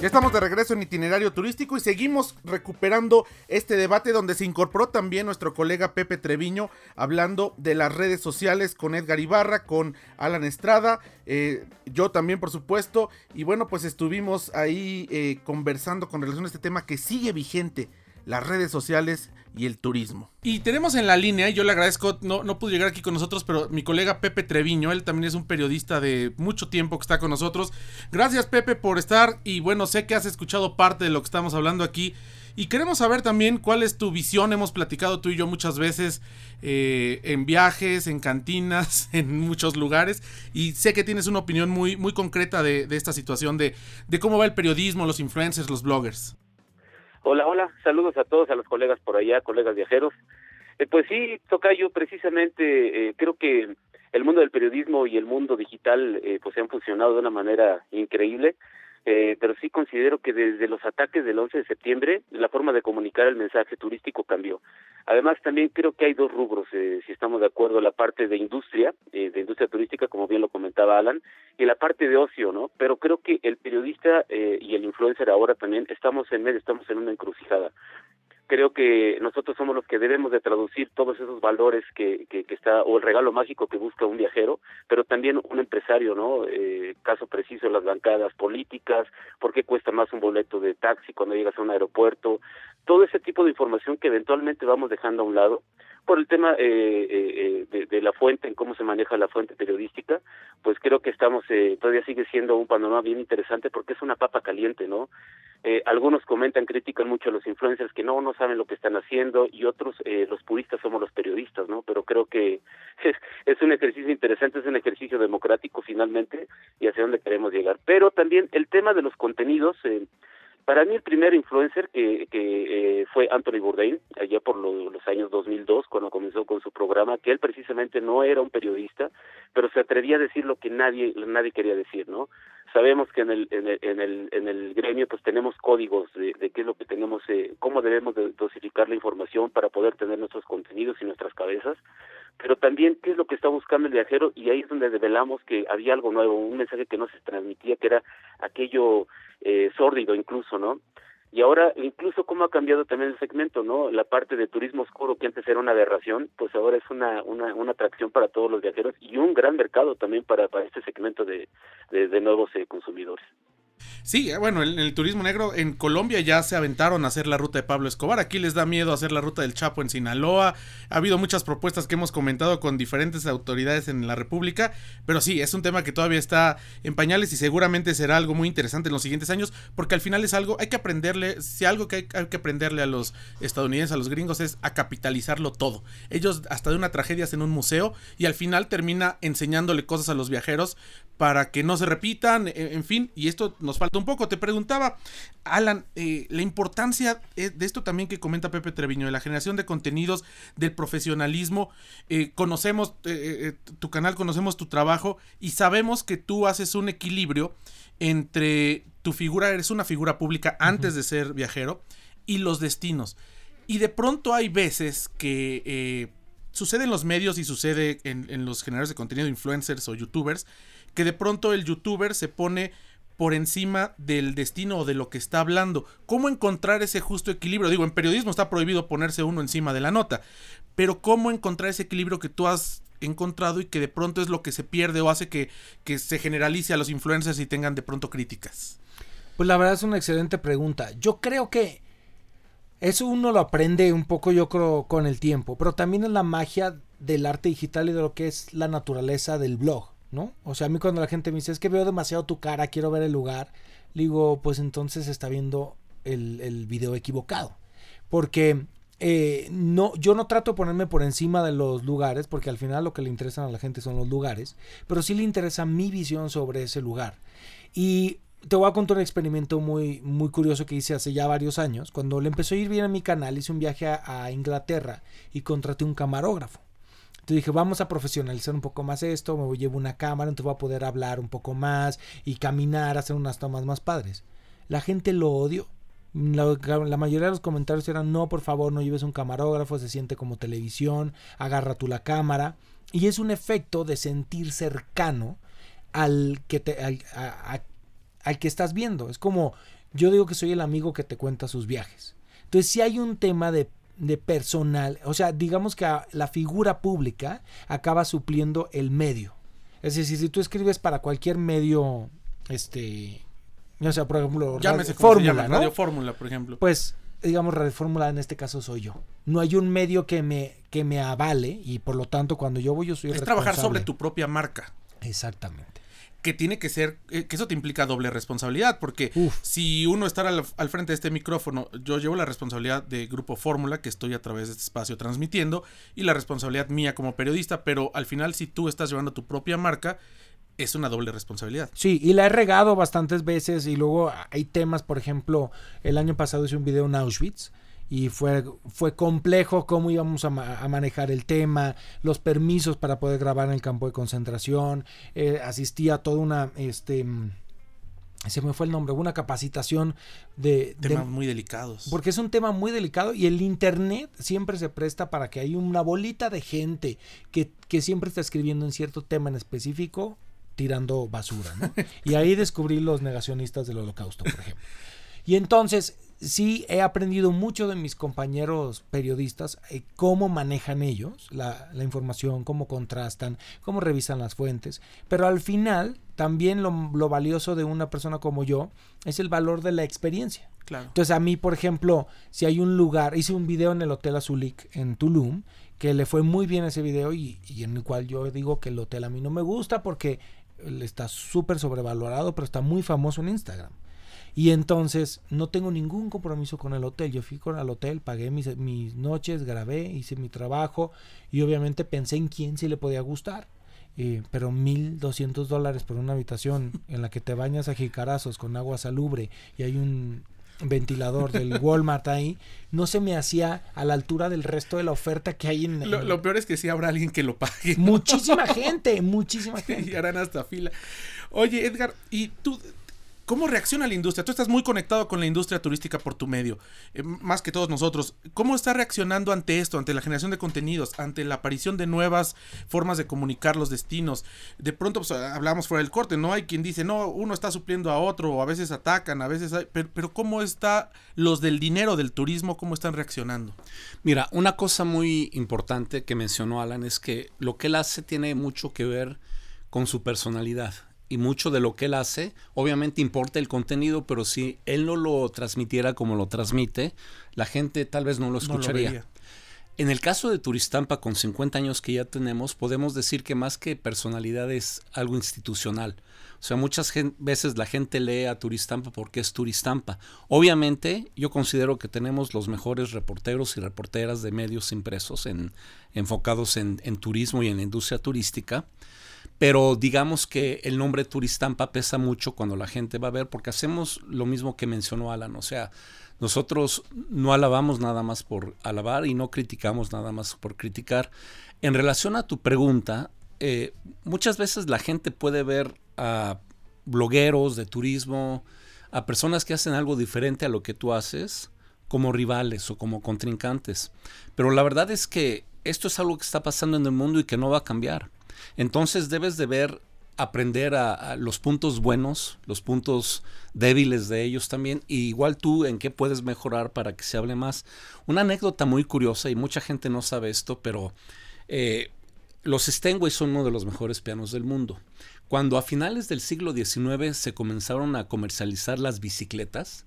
Ya estamos de regreso en itinerario turístico y seguimos recuperando este debate donde se incorporó también nuestro colega Pepe Treviño hablando de las redes sociales con Edgar Ibarra, con Alan Estrada, eh, yo también por supuesto. Y bueno pues estuvimos ahí eh, conversando con relación a este tema que sigue vigente las redes sociales y el turismo. Y tenemos en la línea, yo le agradezco, no, no pudo llegar aquí con nosotros, pero mi colega Pepe Treviño, él también es un periodista de mucho tiempo que está con nosotros. Gracias Pepe por estar y bueno, sé que has escuchado parte de lo que estamos hablando aquí. Y queremos saber también cuál es tu visión. Hemos platicado tú y yo muchas veces eh, en viajes, en cantinas, en muchos lugares. Y sé que tienes una opinión muy, muy concreta de, de esta situación, de, de cómo va el periodismo, los influencers, los bloggers. Hola, hola, saludos a todos, a los colegas por allá, colegas viajeros. Eh, pues sí, Tocayo, precisamente eh, creo que el mundo del periodismo y el mundo digital eh, pues se han funcionado de una manera increíble. Eh, pero sí considero que desde los ataques del 11 de septiembre la forma de comunicar el mensaje turístico cambió. Además, también creo que hay dos rubros, eh, si estamos de acuerdo, la parte de industria, eh, de industria turística, como bien lo comentaba Alan, y la parte de ocio, ¿no? Pero creo que el periodista eh, y el influencer ahora también estamos en medio, estamos en una encrucijada creo que nosotros somos los que debemos de traducir todos esos valores que, que, que, está, o el regalo mágico que busca un viajero, pero también un empresario, ¿no? Eh, caso preciso, las bancadas políticas, por qué cuesta más un boleto de taxi cuando llegas a un aeropuerto, todo ese tipo de información que eventualmente vamos dejando a un lado por el tema eh, eh, de, de, la fuente, en cómo se maneja la fuente periodística, pues creo que estamos, eh, todavía sigue siendo un panorama bien interesante porque es una papa caliente, ¿no? Eh, algunos comentan, critican mucho a los influencers que no, no saben lo que están haciendo y otros, eh, los puristas somos los periodistas, ¿no? Pero creo que es, es un ejercicio interesante, es un ejercicio democrático finalmente y hacia dónde queremos llegar. Pero también el tema de los contenidos, eh, para mí el primer influencer que, que eh, fue Anthony Bourdain, allá por lo, los años 2002, cuando comenzó con su programa, que él precisamente no era un periodista, pero se atrevía a decir lo que nadie nadie quería decir, ¿no? Sabemos que en el en el en el, en el gremio pues tenemos códigos de, qué es lo que tenemos, eh, cómo debemos de dosificar la información para poder tener nuestros contenidos y nuestras cabezas, pero también qué es lo que está buscando el viajero y ahí es donde develamos que había algo nuevo, un mensaje que no se transmitía, que era aquello eh, sórdido incluso, ¿no? Y ahora incluso cómo ha cambiado también el segmento, ¿no? La parte de turismo oscuro que antes era una aberración, pues ahora es una una, una atracción para todos los viajeros y un gran mercado también para, para este segmento de, de, de nuevos eh, consumidores. Sí, eh, bueno, en el, turismo negro en Colombia ya se aventaron a hacer la ruta de Pablo Escobar. Aquí les da miedo hacer la ruta del Chapo en Sinaloa. Ha habido muchas propuestas que hemos comentado con diferentes autoridades en la República. Pero sí, es un tema que todavía está en pañales y seguramente será algo muy interesante en los siguientes años. Porque al final es algo, hay que aprenderle, si algo que hay, hay que aprenderle a los estadounidenses, a los gringos, es a capitalizarlo todo. Ellos hasta de una tragedia hacen un museo y al final termina enseñándole cosas a los viajeros para que no se repitan, en fin, y esto nos falta un poco. Te preguntaba, Alan, eh, la importancia de esto también que comenta Pepe Treviño, de la generación de contenidos, del profesionalismo. Eh, conocemos eh, tu canal, conocemos tu trabajo y sabemos que tú haces un equilibrio entre tu figura, eres una figura pública antes uh -huh. de ser viajero, y los destinos. Y de pronto hay veces que sucede en los medios y sucede en, en los generadores de contenido, influencers o youtubers, que de pronto el youtuber se pone por encima del destino o de lo que está hablando. ¿Cómo encontrar ese justo equilibrio? Digo, en periodismo está prohibido ponerse uno encima de la nota, pero ¿cómo encontrar ese equilibrio que tú has encontrado y que de pronto es lo que se pierde o hace que, que se generalice a los influencers y tengan de pronto críticas? Pues la verdad es una excelente pregunta. Yo creo que eso uno lo aprende un poco, yo creo, con el tiempo, pero también es la magia del arte digital y de lo que es la naturaleza del blog. ¿No? O sea, a mí cuando la gente me dice, es que veo demasiado tu cara, quiero ver el lugar, le digo, pues entonces está viendo el, el video equivocado. Porque eh, no, yo no trato de ponerme por encima de los lugares, porque al final lo que le interesan a la gente son los lugares, pero sí le interesa mi visión sobre ese lugar. Y te voy a contar un experimento muy, muy curioso que hice hace ya varios años. Cuando le empezó a ir bien a mi canal, hice un viaje a, a Inglaterra y contraté un camarógrafo. Entonces dije, vamos a profesionalizar un poco más esto, me llevo una cámara, entonces voy a poder hablar un poco más y caminar, hacer unas tomas más padres. La gente lo odió. La, mayoría de los comentarios eran, no, por favor, no lleves un camarógrafo, se siente como televisión, agarra tú la cámara. Y es un efecto de sentir cercano al que, te, al que estás viendo. Es como, yo digo que soy el amigo que te cuenta sus viajes. Entonces, si hay un tema de, de personal, o sea, digamos que la figura pública acaba supliendo el medio. Es decir, si tú escribes para cualquier medio, este, o sea, por ejemplo, Llámese Fórmula, ¿no? Radio Fórmula, por ejemplo. Pues, digamos, Radio Fórmula en este caso soy yo. No hay un medio que me, que me avale y por lo tanto cuando yo voy yo soy Es trabajar sobre tu propia marca. Exactamente que tiene que ser, que eso te implica doble responsabilidad, porque Uf. si uno está al, al, frente de este micrófono, yo llevo la responsabilidad de Grupo Fórmula, que estoy a través de este espacio transmitiendo, y la responsabilidad mía como periodista, pero al final si tú estás llevando tu propia marca, es una doble responsabilidad. Sí, y la he regado bastantes veces y luego hay temas, por ejemplo, el año pasado hice un video en Auschwitz y fue, fue complejo cómo íbamos a, ma a, manejar el tema, los permisos para poder grabar en el campo de concentración, eh, asistí a toda una, este, se me fue el nombre, una capacitación de... Temas de, muy delicados. Porque es un tema muy delicado y el Internet siempre se presta para que hay una bolita de gente que, que siempre está escribiendo en cierto tema en específico tirando basura, ¿no? y ahí descubrí los negacionistas del holocausto, por ejemplo. Y entonces sí he aprendido mucho de mis compañeros periodistas eh, cómo manejan ellos la, la, información, cómo contrastan, cómo revisan las fuentes, pero al final también lo, lo, valioso de una persona como yo es el valor de la experiencia. Claro. Entonces a mí, por ejemplo, si hay un lugar, hice un video en el Hotel Azulik en Tulum, que le fue muy bien ese video y, y en el cual yo digo que el hotel a mí no me gusta porque está súper sobrevalorado, pero está muy famoso en Instagram. Y entonces no tengo ningún compromiso con el hotel. Yo fui con el hotel, pagué mis, mis noches, grabé, hice mi trabajo y obviamente pensé en quién sí le podía gustar. Eh, pero 1.200 dólares por una habitación en la que te bañas a jicarazos con agua salubre y hay un ventilador del Walmart ahí, no se me hacía a la altura del resto de la oferta que hay en... Lo, lo peor es que sí habrá alguien que lo pague. ¿no? Muchísima gente, muchísima gente. Y harán hasta fila. Oye, Edgar, ¿y tú ¿Cómo reacciona la industria? Tú estás muy conectado con la industria turística por tu medio, eh, más que todos nosotros. ¿Cómo está reaccionando ante esto, ante la generación de contenidos, ante la aparición de nuevas formas de comunicar los destinos? De pronto, pues, hablamos fuera del corte, ¿no? Hay quien dice, no, uno está supliendo a otro, o a veces atacan, a veces hay... Pero, pero ¿cómo está los del dinero del turismo, cómo están reaccionando? Mira, una cosa muy importante que mencionó Alan es que lo que él hace tiene mucho que ver con su personalidad y mucho de lo que él hace, obviamente importa el contenido, pero si él no lo transmitiera como lo transmite, la gente tal vez no lo escucharía. No lo en el caso de Turistampa, con 50 años que ya tenemos, podemos decir que más que personalidad es algo institucional. O sea, muchas veces la gente lee a Turistampa porque es Turistampa. Obviamente, yo considero que tenemos los mejores reporteros y reporteras de medios impresos en, enfocados en, en turismo y en la industria turística. Pero digamos que el nombre Turistampa pesa mucho cuando la gente va a ver, porque hacemos lo mismo que mencionó Alan. O sea, nosotros no alabamos nada más por alabar y no criticamos nada más por criticar. En relación a tu pregunta, eh, muchas veces la gente puede ver a blogueros de turismo, a personas que hacen algo diferente a lo que tú haces, como rivales o como contrincantes. Pero la verdad es que esto es algo que está pasando en el mundo y que no va a cambiar. Entonces debes de ver, aprender a, los puntos buenos, los puntos débiles de ellos también, y igual tú en qué puedes mejorar para que se hable más. Una anécdota muy curiosa, y mucha gente no sabe esto, pero eh, los Steinway son uno de los mejores pianos del mundo. Cuando a finales del siglo XIX se comenzaron a comercializar las bicicletas,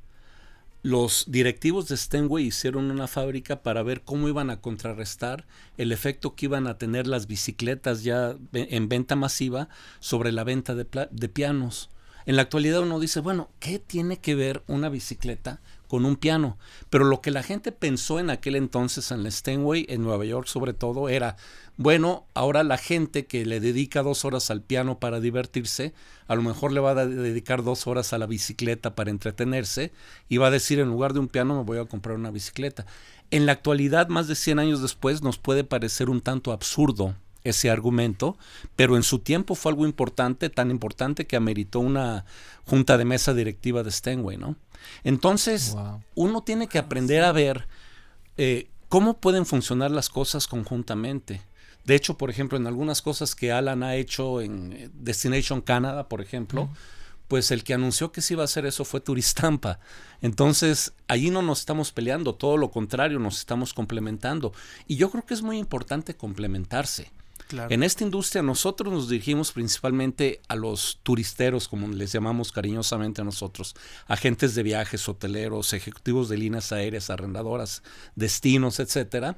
los directivos de Steinway hicieron una fábrica para ver cómo iban a contrarrestar el efecto que iban a tener las bicicletas ya en venta masiva sobre la venta de, de, pianos. En la actualidad uno dice, bueno, ¿qué tiene que ver una bicicleta con un piano? Pero lo que la gente pensó en aquel entonces en la Steinway, en Nueva York sobre todo, era, bueno, ahora la gente que le dedica dos horas al piano para divertirse, a lo mejor le va a dedicar dos horas a la bicicleta para entretenerse y va a decir, en lugar de un piano me voy a comprar una bicicleta. En la actualidad, más de 100 años después, nos puede parecer un tanto absurdo ese argumento, pero en su tiempo fue algo importante, tan importante que ameritó una junta de mesa directiva de Stenway, ¿no? Entonces, uno tiene que aprender a ver eh, cómo pueden funcionar las cosas conjuntamente. De hecho, por ejemplo, en algunas cosas que Alan ha hecho en eh, Destination Canada, por ejemplo, pues el que anunció que sí iba a hacer eso fue Turistampa. Entonces, allí no nos estamos peleando, todo lo contrario, nos estamos complementando. Y yo creo que es muy importante complementarse. En esta industria nosotros nos dirigimos principalmente a los turisteros, como les llamamos cariñosamente a nosotros, agentes de viajes, hoteleros, ejecutivos de líneas aéreas, arrendadoras, destinos, etcétera.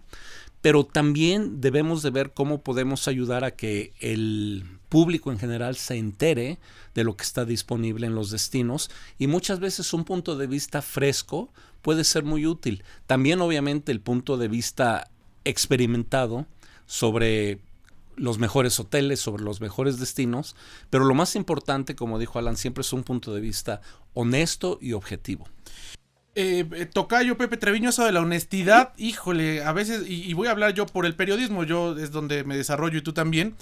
Pero también debemos de ver cómo podemos ayudar a que el público en general se entere de lo que está disponible en los destinos y muchas veces un punto de vista fresco puede ser muy útil. También obviamente el punto de vista experimentado sobre los mejores hoteles, sobre los mejores destinos, pero lo más importante, como dijo Alan, siempre es un punto de vista honesto y objetivo. Eh, eh, tocayo Pepe Treviño, eso de la honestidad, híjole, a veces, y, voy a hablar yo por el periodismo, yo es donde me desarrollo y tú también.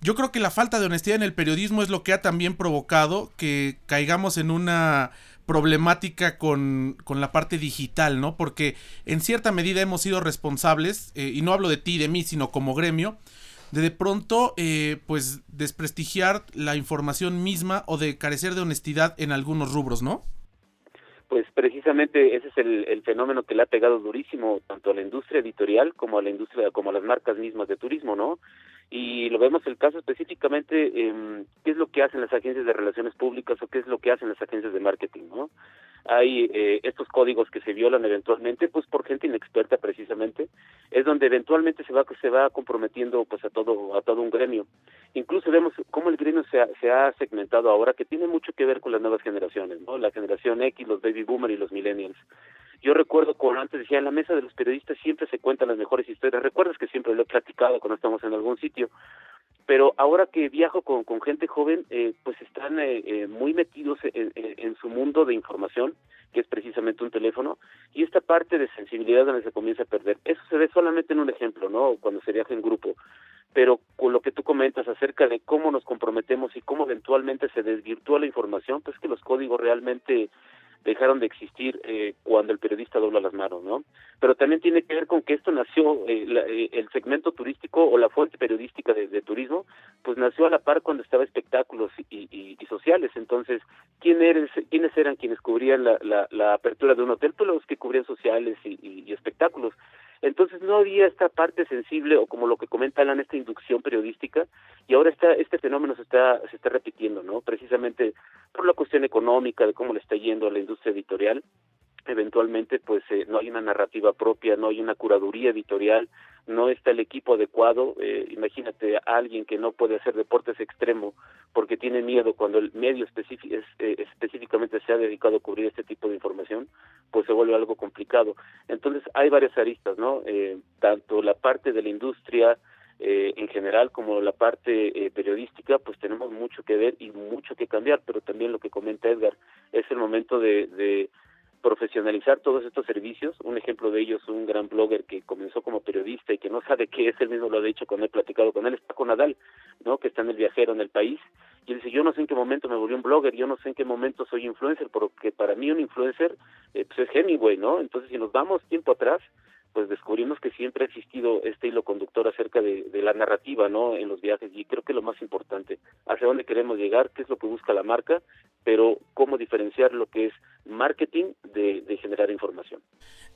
Yo creo que la falta de honestidad en el periodismo es lo que ha también provocado que caigamos en una problemática con, con, la parte digital, ¿no? Porque en cierta medida hemos sido responsables, eh, y no hablo de ti, de mí, sino como gremio, de de pronto, eh, pues, desprestigiar la información misma o de carecer de honestidad en algunos rubros, ¿no? Pues precisamente ese es el, el, fenómeno que le ha pegado durísimo tanto a la industria editorial como a la industria, como a las marcas mismas de turismo, ¿no? Y lo vemos el caso específicamente eh, qué es lo que hacen las agencias de relaciones públicas o qué es lo que hacen las agencias de marketing no hay eh, estos códigos que se violan eventualmente pues por gente inexperta precisamente es donde eventualmente se va se va comprometiendo pues a todo a todo un gremio. Incluso vemos cómo el gremio se ha, se ha segmentado ahora que tiene mucho que ver con las nuevas generaciones no la generación X los baby boomers y los millennials yo recuerdo como antes decía, en la mesa de los periodistas siempre se cuentan las mejores historias. Recuerdas que siempre lo he platicado cuando estamos en algún sitio. Pero ahora que viajo con, con gente joven, eh, pues están eh, eh, muy metidos en, en, su mundo de información, que es precisamente un teléfono, y esta parte de sensibilidad donde se comienza a perder. Eso se ve solamente en un ejemplo, ¿no? Cuando se viaja en grupo. Pero con lo que tú comentas acerca de cómo nos comprometemos y cómo eventualmente se desvirtúa la información, pues que los códigos realmente dejaron de existir eh, cuando el periodista dobla las manos, ¿no? Pero también tiene que ver con que esto nació, eh, la, eh, el segmento turístico o la fuente periodística de, turismo, pues nació a la par cuando estaba espectáculos y, y, sociales. Entonces, ¿quién eres, ¿quiénes eran quienes cubrían la, la, la, apertura de un hotel? Pues los que cubrían sociales y espectáculos. Entonces no había esta parte sensible o como lo que comenta Alan, esta inducción periodística y ahora está, este fenómeno se está, se está repitiendo, ¿no? Precisamente por la cuestión económica de cómo le está yendo a la industria editorial eventualmente pues eh, no hay una narrativa propia, no hay una curaduría editorial, no está el equipo adecuado, eh, imagínate a alguien que no puede hacer deportes extremo porque tiene miedo cuando el medio eh, específicamente se ha dedicado a cubrir este tipo de información, pues se vuelve algo complicado. Entonces hay varias aristas, ¿no? Eh, tanto la parte de la industria, eh, en general como la parte eh, periodística, pues tenemos mucho que ver y mucho que cambiar, pero también lo que comenta Edgar, es el momento de, de profesionalizar todos estos servicios. Un ejemplo de ellos, un gran blogger que comenzó como periodista y que no sabe qué es, él mismo lo ha dicho cuando he platicado con él, es Paco Nadal, ¿no? que está en el viajero en el país. Y él dice, yo no sé en qué momento me volví un blogger, yo no sé en qué momento soy influencer, porque para mí un influencer eh, pues es Hemingway, ¿no? Entonces, si nos vamos tiempo atrás, pues descubrimos que siempre ha existido este hilo conductor acerca de, de, la narrativa, ¿no? En los viajes y creo que lo más importante, hacia dónde queremos llegar, qué es lo que busca la marca, pero cómo diferenciar lo que es marketing de, de generar información.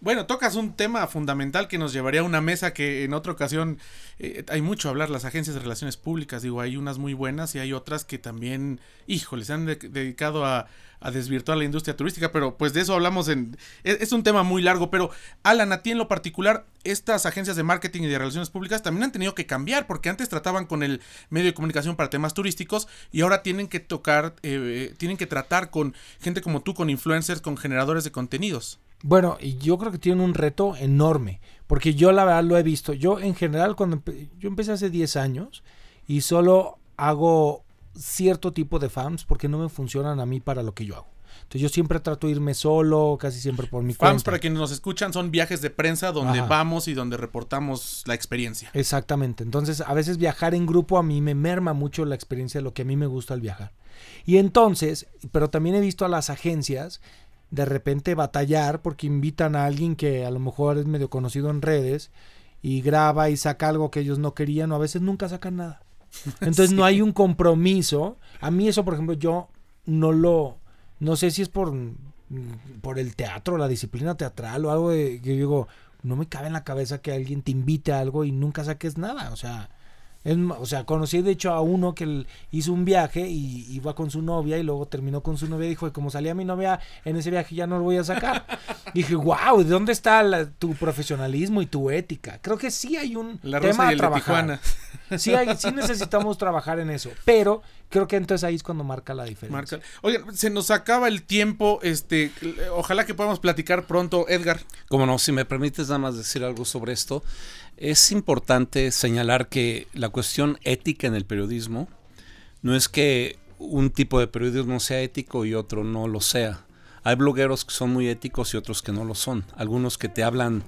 Bueno, tocas un tema fundamental que nos llevaría a una mesa que en otra ocasión eh, hay mucho a hablar, las agencias de relaciones públicas, digo, hay unas muy buenas y hay otras que también, híjole, se han de dedicado a, a, desvirtuar la industria turística, pero pues de eso hablamos en... Es, es, un tema muy largo, pero Alan, a ti en lo particular, estas agencias de marketing y de relaciones públicas también han tenido que cambiar, porque antes trataban con el medio de comunicación para temas turísticos y ahora tienen que tocar, eh, tienen que tratar con gente como tú, con influencers, con generadores de contenidos. Bueno, y yo creo que tienen un reto enorme, porque yo la verdad lo he visto. Yo en general, cuando empe yo empecé hace 10 años y solo hago cierto tipo de fans porque no me funcionan a mí para lo que yo hago. Entonces yo siempre trato de irme solo, casi siempre por mi Fans, cuenta. para quienes nos escuchan, son viajes de prensa donde Ajá. vamos y donde reportamos la experiencia. Exactamente. Entonces, a veces viajar en grupo a mí me merma mucho la experiencia de lo que a mí me gusta al viajar. Y entonces, pero también he visto a las agencias de repente batallar porque invitan a alguien que a lo mejor es medio conocido en redes y graba y saca algo que ellos no querían o a veces nunca sacan nada. Entonces no hay un compromiso. A mí eso, por ejemplo, yo no lo... No sé si es por, por el teatro, la disciplina teatral o algo de, que yo digo, no me cabe en la cabeza que alguien te invite a algo y nunca saques nada. O sea, es o sea, conocí de hecho a uno que él hizo un viaje y iba con su novia y luego terminó con su novia y dijo, como salía mi novia en ese viaje ya no lo voy a sacar. Y dije, wow, ¿de dónde está la- tu profesionalismo y tu ética? Creo que sí hay un La tema Rosa y a el de trabajar. Tijuana. Sí, hay, sí necesitamos trabajar en eso, pero creo que entonces ahí es cuando marca la diferencia. Marca. Oigan, se nos acaba el tiempo. Este, ojalá que podamos platicar pronto, Edgar. Como no, si me permites nada más decir algo sobre esto, es importante señalar que la cuestión ética en el periodismo no es que un tipo de periodismo sea ético y otro no lo sea. Hay blogueros que son muy éticos y otros que no lo son. Algunos que te hablan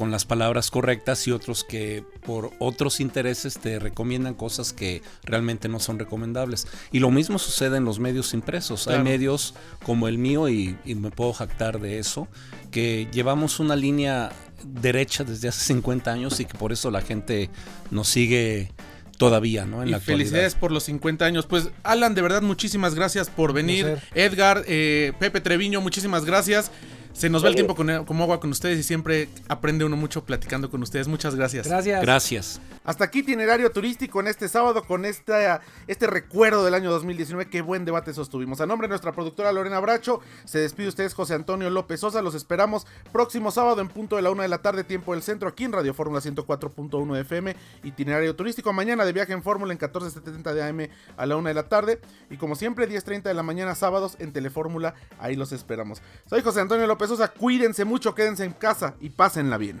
con las palabras correctas y otros que por otros intereses te recomiendan cosas que realmente no son recomendables. Y lo mismo sucede en los medios impresos. Claro. Hay medios como el mío y, y me puedo jactar de eso, que llevamos una línea derecha desde hace 50 años y que por eso la gente nos sigue todavía, ¿no? En y la felicidades por los 50 años. Pues, Alan, de verdad, muchísimas gracias por venir. Edgar, eh, Pepe Treviño, muchísimas gracias. Se nos va el tiempo con- como agua con ustedes y siempre aprende uno mucho platicando con ustedes. Muchas gracias. Gracias. Gracias. Hasta aquí itinerario turístico en este sábado con esta, este recuerdo del año 2019. Qué buen debate sostuvimos. A nombre de nuestra productora Lorena Bracho, se despide ustedes José Antonio López Sosa. Los esperamos próximo sábado en punto de la una de la tarde, tiempo del centro, aquí en Radio Fórmula 104.1 de FM. Itinerario turístico. Mañana de viaje en Fórmula en 14.70 de AM a la una de la tarde. Y como siempre, 10.30 de la mañana sábados en Telefórmula. Ahí los esperamos. Soy José Antonio López Sosa. Cuídense mucho, quédense en casa y pásenla bien.